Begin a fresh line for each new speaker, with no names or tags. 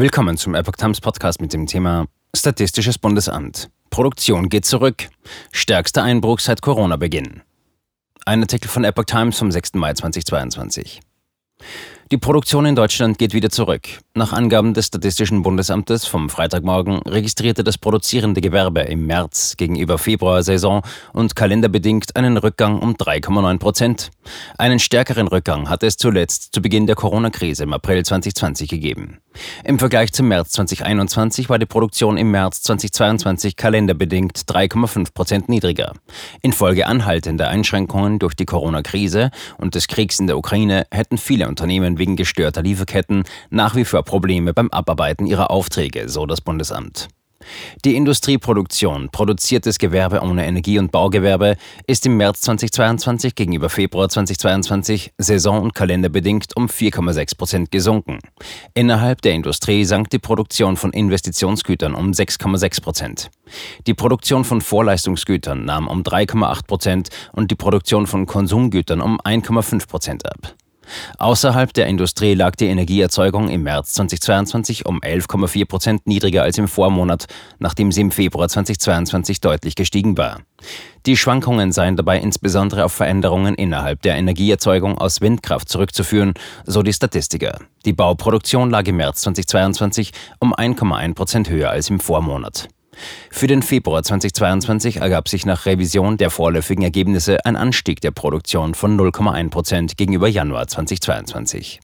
Willkommen zum Epoch Times Podcast mit dem Thema Statistisches Bundesamt. Produktion geht zurück. Stärkster Einbruch seit Corona-Beginn. Ein Artikel von Epoch Times vom 6. Mai 2022. Die Produktion in Deutschland geht wieder zurück. Nach Angaben des Statistischen Bundesamtes vom Freitagmorgen registrierte das produzierende Gewerbe im März gegenüber Februar-Saison und kalenderbedingt einen Rückgang um 3,9 Prozent. Einen stärkeren Rückgang hatte es zuletzt zu Beginn der Corona-Krise im April 2020 gegeben. Im Vergleich zum März 2021 war die Produktion im März 2022 kalenderbedingt 3,5 Prozent niedriger. Infolge anhaltender Einschränkungen durch die Corona-Krise und des Kriegs in der Ukraine hätten viele Unternehmen wegen gestörter Lieferketten nach wie vor Probleme beim Abarbeiten ihrer Aufträge, so das Bundesamt. Die Industrieproduktion, produziertes Gewerbe ohne Energie- und Baugewerbe, ist im März 2022 gegenüber Februar 2022 saison- und kalenderbedingt um 4,6 Prozent gesunken. Innerhalb der Industrie sank die Produktion von Investitionsgütern um 6,6 Prozent. Die Produktion von Vorleistungsgütern nahm um 3,8 Prozent und die Produktion von Konsumgütern um 1,5 Prozent ab. Außerhalb der Industrie lag die Energieerzeugung im März 2022 um 11,4 Prozent niedriger als im Vormonat, nachdem sie im Februar 2022 deutlich gestiegen war. Die Schwankungen seien dabei insbesondere auf Veränderungen innerhalb der Energieerzeugung aus Windkraft zurückzuführen, so die Statistiker. Die Bauproduktion lag im März 2022 um 1,1 Prozent höher als im Vormonat. Für den Februar 2022 ergab sich nach Revision der vorläufigen Ergebnisse ein Anstieg der Produktion von 0,1 Prozent gegenüber Januar 2022.